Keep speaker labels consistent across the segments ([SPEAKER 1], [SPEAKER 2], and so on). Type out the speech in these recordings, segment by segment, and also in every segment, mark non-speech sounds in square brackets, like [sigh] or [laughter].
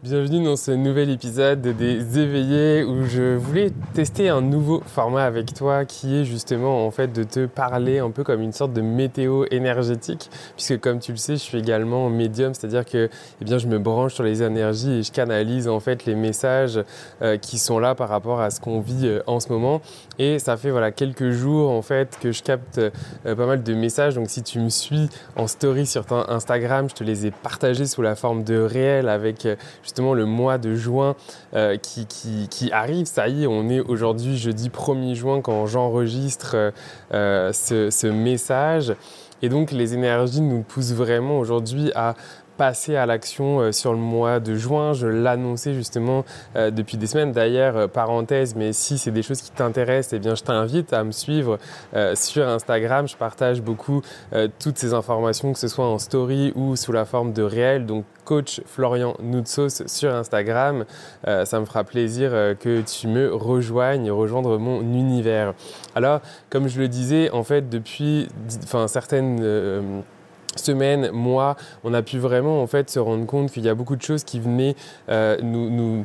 [SPEAKER 1] Bienvenue dans ce nouvel épisode des éveillés où je voulais tester un nouveau format avec toi qui est justement en fait de te parler un peu comme une sorte de météo énergétique puisque comme tu le sais je suis également médium c'est-à-dire que eh bien je me branche sur les énergies et je canalise en fait les messages euh, qui sont là par rapport à ce qu'on vit euh, en ce moment. Et ça fait voilà quelques jours en fait que je capte euh, pas mal de messages. Donc si tu me suis en story sur ton Instagram je te les ai partagés sous la forme de réel avec justement le mois de juin euh, qui, arrive. Ça y est, on est aujourd'hui jeudi 1er juin quand j'enregistre euh, euh, ce message. Et donc les énergies nous poussent vraiment aujourd'hui à passer à l'action euh, sur le mois de juin. Je l'annonçais justement euh, depuis des semaines. D'ailleurs, euh, parenthèse, mais si c'est des choses qui t'intéressent, eh bien, je t'invite à me suivre sur Instagram. Je partage beaucoup toutes ces informations, que ce soit en story ou sous la forme de réel. Donc, coach Florian Noutsos sur Instagram. ça me fera plaisir que tu me rejoignes, rejoindre mon univers. Alors, comme je le disais, en fait, depuis certaines semaine, mois, on a pu vraiment en fait se rendre compte qu'il y a beaucoup de choses qui venaient euh, nous,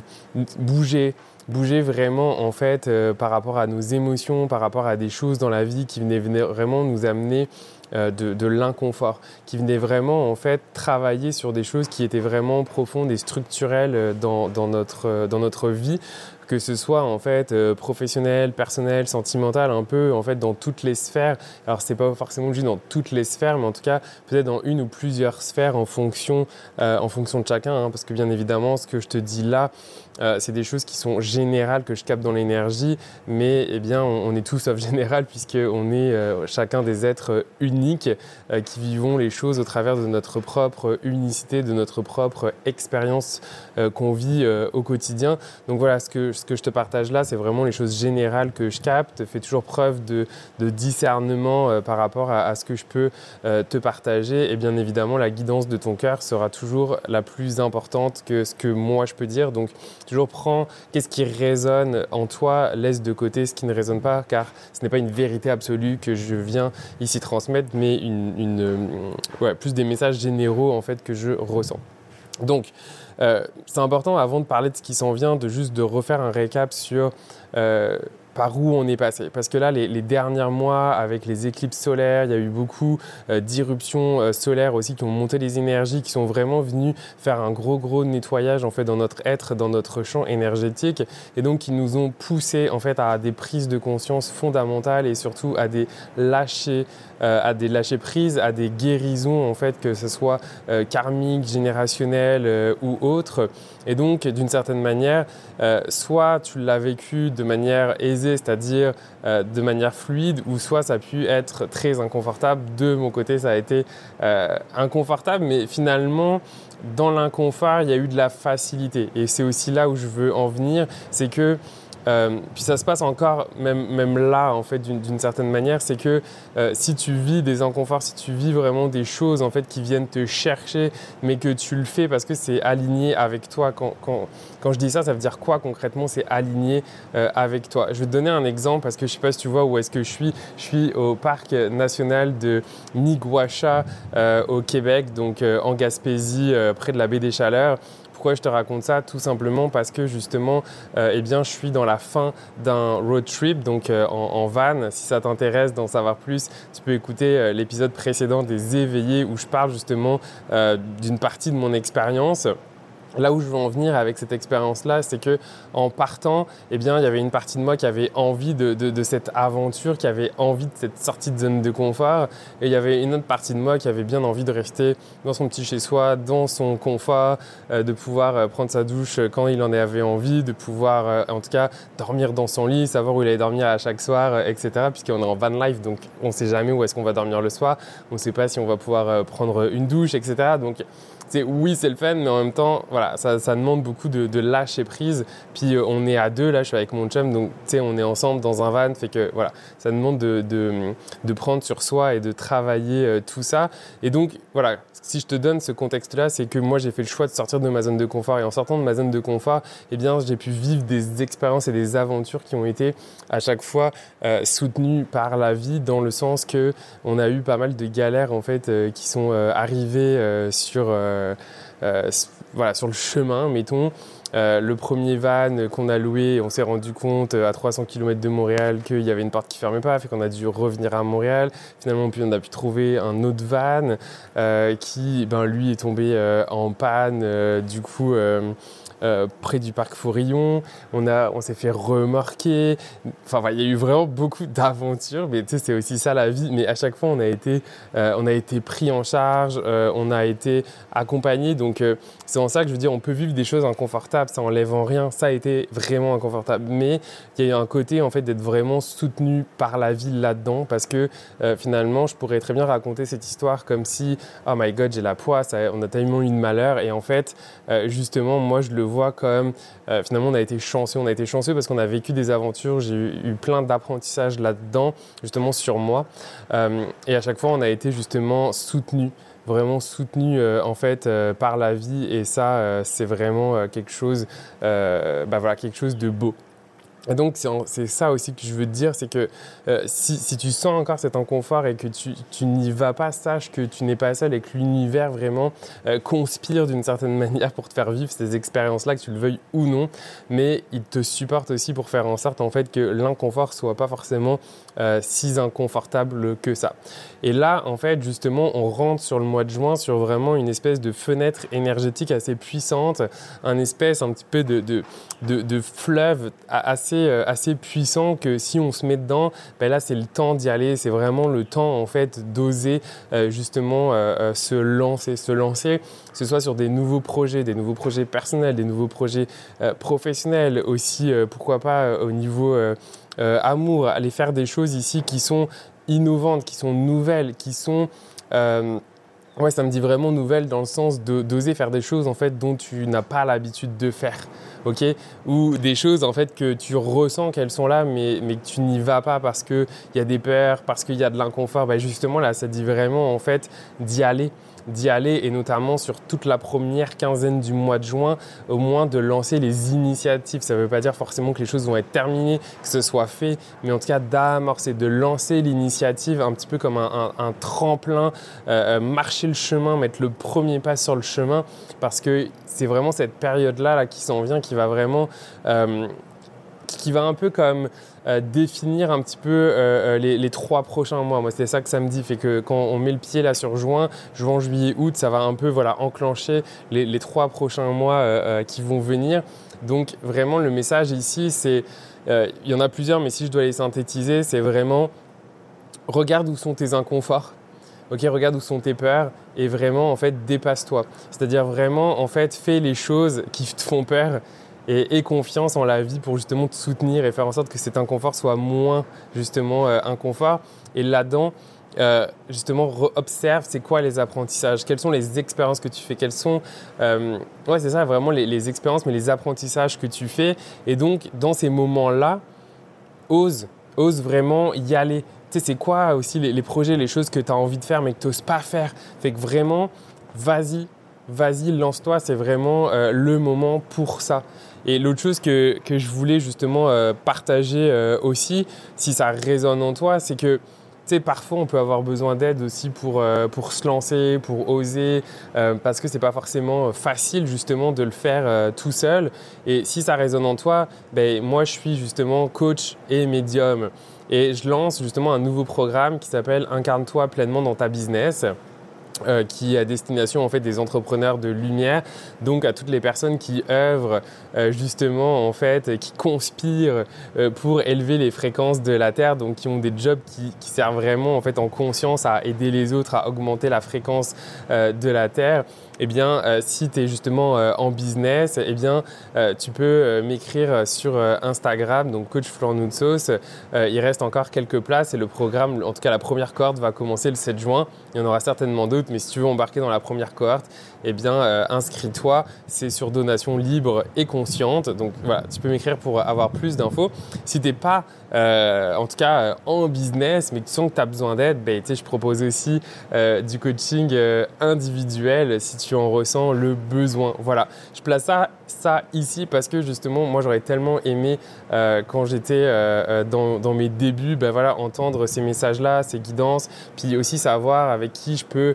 [SPEAKER 1] bouger bouger vraiment en fait euh, par rapport à nos émotions, par rapport à des choses dans la vie qui venaient, vraiment nous amener euh, de, l'inconfort, qui venaient vraiment en fait travailler sur des choses qui étaient vraiment profondes et structurelles dans, notre, dans notre vie que ce soit en fait euh, professionnel, personnel, sentimental, un peu en fait dans toutes les sphères. Alors c'est pas forcément juste dans toutes les sphères, mais en tout cas peut-être dans une ou plusieurs sphères en fonction, euh, en fonction de chacun, hein, parce que bien évidemment ce que je te dis là, euh, c'est des choses qui sont générales que je capte dans l'énergie, mais eh bien on, est tous [laughs] sauf général puisqu'on est chacun des êtres uniques qui vivons les choses au travers de notre propre unicité, de notre propre expérience qu'on vit au quotidien. Donc voilà ce que ce que je te partage là, c'est vraiment les choses générales que je capte. Fais toujours preuve de, discernement euh, par rapport à, ce que je peux euh, te partager. Et bien évidemment, la guidance de ton cœur sera toujours la plus importante que ce que moi je peux dire. Donc, toujours prends qu'est-ce qui résonne en toi, laisse de côté ce qui ne résonne pas, car ce n'est pas une vérité absolue que je viens ici transmettre, mais euh, plus des messages généraux en fait que je ressens. Donc, euh, c'est important avant de parler de ce qui s'en vient, de juste de refaire un récap sur euh, par où on est passé. Parce que là, les, derniers mois, avec les éclipses solaires, il y a eu beaucoup euh, d'irruptions euh, solaires aussi qui ont monté les énergies, qui sont vraiment venues faire un gros, gros nettoyage en fait dans notre être, dans notre champ énergétique, et donc qui nous ont poussé en fait à des prises de conscience fondamentales et surtout à des lâcher, euh, à des lâcher prises, à des guérisons en fait, que ce soit karmiques, générationnelles ou autres. Et donc, d'une certaine manière, soit tu l'as vécu de manière aisée c'est-à-dire euh, de manière fluide, ou soit ça a pu être très inconfortable. De mon côté, ça a été euh, inconfortable, mais finalement, dans l'inconfort, il y a eu de la facilité. Et c'est aussi là où je veux en venir, c'est que euh, puis ça se passe encore, même, même là, en fait, d'une certaine manière, c'est que euh, si tu vis des inconforts, si tu vis vraiment des choses, en fait, qui viennent te chercher, mais que tu le fais parce que c'est aligné avec toi. Quand, quand, quand, je dis ça, ça veut dire quoi concrètement C'est aligné euh, avec toi? Je vais te donner un exemple parce que je sais pas si tu vois où est-ce que je suis. Je suis au parc national de Niguacha au Québec, donc en Gaspésie, près de la baie des Chaleurs. Pourquoi je te raconte ça Tout simplement parce que justement, euh, eh bien, je suis dans la fin d'un road trip, donc euh, en, van. Si ça t'intéresse d'en savoir plus, tu peux écouter euh, l'épisode précédent des éveillés où je parle justement d'une partie de mon expérience. Là où je veux en venir avec cette expérience-là, c'est que en partant, eh bien, il y avait une partie de moi qui avait envie de, cette aventure, qui avait envie de cette sortie de zone de confort, et il y avait une autre partie de moi qui avait bien envie de rester dans son petit chez-soi, dans son confort, euh, de pouvoir euh, prendre sa douche quand il en avait envie, de pouvoir, euh, en tout cas, dormir dans son lit, savoir où il allait dormir à chaque soir, etc. Puisqu'on est en van life, donc on ne sait jamais où est-ce qu'on va dormir le soir, on ne sait pas si on va pouvoir prendre une douche, etc. Donc oui, c'est le fun, mais en même temps, voilà, ça, demande beaucoup de, lâcher prise. Puis euh, on est à deux, là, je suis avec mon chum, donc tu sais, on est ensemble dans un van, fait que voilà, ça demande de, de, prendre sur soi et de travailler euh, tout ça. Et donc, voilà, si je te donne ce contexte-là, c'est que moi, j'ai fait le choix de sortir de ma zone de confort. Et en sortant de ma zone de confort, eh bien, j'ai pu vivre des expériences et des aventures qui ont été à chaque fois euh, soutenues par la vie, dans le sens que on a eu pas mal de galères en fait qui sont arrivées sur voilà, sur le chemin, mettons, euh, le premier van qu'on a loué, on s'est rendu compte à 300 km de Montréal qu'il y avait une porte qui fermait pas, fait qu'on a dû revenir à Montréal. Finalement, puis on a pu trouver un autre van qui, ben, lui, est tombé en panne. du coup, euh, près du parc Fourillon. On, on s'est fait remarquer. Enfin, il y a eu vraiment beaucoup [laughs] d'aventures, mais tu sais, c'est aussi ça la vie. Mais à chaque fois, on a été, euh, on a été pris en charge, euh, on a été accompagné. Donc, c'est en ça que je veux dire, on peut vivre des choses inconfortables, ça enlève en rien. Ça a été vraiment inconfortable. Mais il y a eu un côté, en fait, d'être vraiment soutenu par la vie là-dedans, parce que finalement, je pourrais très bien raconter cette histoire comme si, oh my god, j'ai la poisse, on a tellement eu de malheur. Et en fait, justement, moi, je le vois comme euh, finalement on a été chanceux. On a été chanceux parce qu'on a vécu des aventures. J'ai eu, plein d'apprentissages là-dedans, justement sur moi. Euh, et à chaque fois, on a été justement soutenu vraiment soutenu euh, en fait par la vie et ça c'est vraiment quelque chose bah voilà quelque chose de beau et donc, c'est ça aussi que je veux te dire, c'est que euh, si, tu sens encore cet inconfort et que tu, n'y vas pas, sache que tu n'es pas seul et que l'univers vraiment euh, conspire d'une certaine [laughs] manière pour te faire vivre ces expériences-là, que tu le veuilles ou non. Mais il te supporte aussi pour faire en sorte en fait que l'inconfort soit pas forcément euh, si inconfortable que ça. Et là, en fait, justement, on rentre sur le mois de juin sur vraiment une espèce de fenêtre énergétique assez puissante, un espèce un petit peu de, de, de fleuve assez euh, assez, puissant que si on se met dedans, ben là c'est le temps d'y aller, c'est vraiment le temps en fait d'oser euh, justement euh, se lancer, se lancer, que ce soit sur des nouveaux projets, des nouveaux projets personnels, des nouveaux projets professionnels aussi, pourquoi pas au niveau amour, aller faire des choses ici qui sont innovantes, qui sont nouvelles, qui sont Ouais, ça me dit vraiment nouvelle dans le sens d'oser faire des choses en fait dont tu n'as pas l'habitude de faire, ok Ou des choses en fait que tu ressens qu'elles sont là, mais, mais que tu n'y vas pas parce qu'il y a des peurs, parce qu'il y a de l'inconfort. Bah, justement là, ça dit vraiment en fait d'y aller d'y aller et notamment sur toute la première quinzaine du mois de juin, au moins de lancer les initiatives. Ça ne veut pas dire forcément que les choses vont être terminées, que ce soit fait, mais en tout cas d'amorcer, de lancer l'initiative un petit peu comme un, tremplin, euh, euh, marcher le chemin, mettre le premier pas sur le chemin, parce que c'est vraiment cette période-là là, qui s'en vient, qui va vraiment... Euh, qui va un peu comme euh, définir un petit peu euh, les, trois prochains mois. Moi, c'est ça que ça me dit. Fait que quand on met le pied là sur juin, juin, juillet, août, ça va un peu voilà, enclencher les, trois prochains mois qui vont venir. Donc, vraiment, le message ici, c'est. Il y en a plusieurs, mais si je dois les synthétiser, c'est vraiment regarde où sont tes inconforts. Ok, regarde où sont tes peurs et vraiment, en fait, dépasse-toi. C'est-à-dire vraiment, en fait, fais les choses qui te font peur et, confiance en la vie pour justement te soutenir et faire en sorte que cet inconfort soit moins justement euh, inconfort. Et là-dedans, euh, justement, observe c'est quoi les apprentissages, quelles sont les expériences que tu fais, quelles sont, euh, ouais c'est ça vraiment les, expériences, mais les apprentissages que tu fais. Et donc dans ces moments-là, ose, ose vraiment y aller. Tu sais, c'est quoi aussi les, les, projets, les choses que tu as envie de faire mais que tu n'oses pas faire. Fait que vraiment, vas-y, vas-y, lance-toi, c'est vraiment le moment pour ça. Et l'autre chose que, que, je voulais justement euh, partager euh, aussi, si ça résonne en toi, c'est que parfois on peut avoir besoin d'aide aussi pour, euh, pour se lancer, pour oser, parce que c'est pas forcément facile justement de le faire tout seul. Et si ça résonne en toi, ben, moi je suis justement coach et médium. Et je lance justement un nouveau programme qui s'appelle Incarne-toi pleinement dans ta business. Euh, qui est à destination en fait des entrepreneurs de lumière, donc à toutes les personnes qui œuvrent euh, justement en fait, qui conspirent euh, pour élever les fréquences de la Terre, donc qui ont des jobs qui, qui, servent vraiment en fait en conscience à aider les autres à augmenter la fréquence de la Terre eh bien, euh, si tu es justement euh, en business, eh bien, euh, tu peux m'écrire sur Instagram, donc Coach il reste encore quelques places et le programme, en tout cas la première cohorte, va commencer le 7 juin. Il y en aura certainement d'autres, mais si tu veux embarquer dans la première cohorte, eh bien, inscris-toi. C'est sur donation libre et consciente. Donc voilà, tu peux m'écrire pour avoir plus d'infos. Si tu n'es pas, en tout cas, en business, mais que tu sens que tu as besoin d'aide, ben, je propose aussi du coaching individuel si tu en ressens le besoin. Voilà, je place ça ça ici parce que justement, moi j'aurais tellement aimé euh, quand j'étais euh, euh, dans, mes débuts, ben voilà, entendre ces messages-là, ces guidances, puis aussi savoir avec qui je peux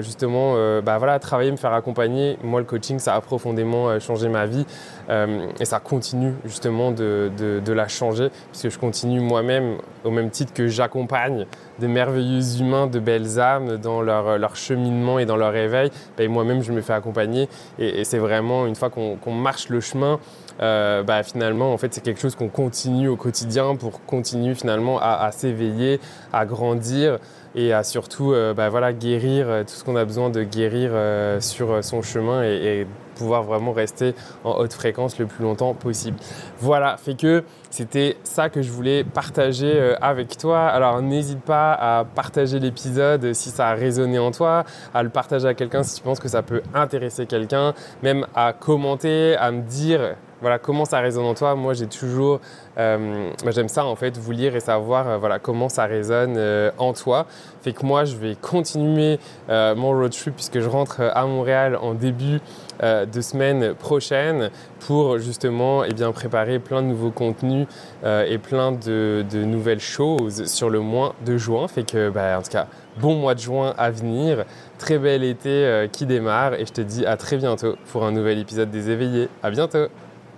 [SPEAKER 1] justement ben voilà, travailler, me faire accompagner. Moi, le coaching, ça a profondément changé ma vie et ça continue justement de, de la changer puisque je continue moi-même au même titre que j'accompagne de merveilleux humains, de belles âmes dans leur, leur cheminement et dans leur réveil, ben, moi-même je me fais accompagner. Et, c'est vraiment une fois qu'on marche le chemin, euh, bah, finalement, en fait, c'est quelque chose qu'on continue au quotidien pour continuer finalement à, s'éveiller, à grandir et à surtout euh, bah, voilà, guérir euh, tout ce qu'on a besoin de guérir sur son chemin et, pouvoir vraiment rester en haute fréquence le plus longtemps possible. Voilà, fait que c'était ça que je voulais partager avec toi. Alors n'hésite pas à partager l'épisode si ça a résonné en toi, à le partager à quelqu'un si tu penses que ça peut intéresser quelqu'un, même à commenter, à me dire voilà, comment ça résonne en toi. Moi, j'ai toujours, euh, j'aime ça en fait, vous lire et savoir euh, voilà, comment ça résonne euh, en toi. Fait que moi, je vais continuer mon road trip puisque je rentre à Montréal en début de semaine prochaine pour justement eh bien, préparer plein de nouveaux contenus et plein de, nouvelles choses sur le mois de juin. Fait que, bah, en tout cas, bon mois de juin à venir, très bel été qui démarre et je te dis à très bientôt pour un nouvel épisode des éveillés. À bientôt!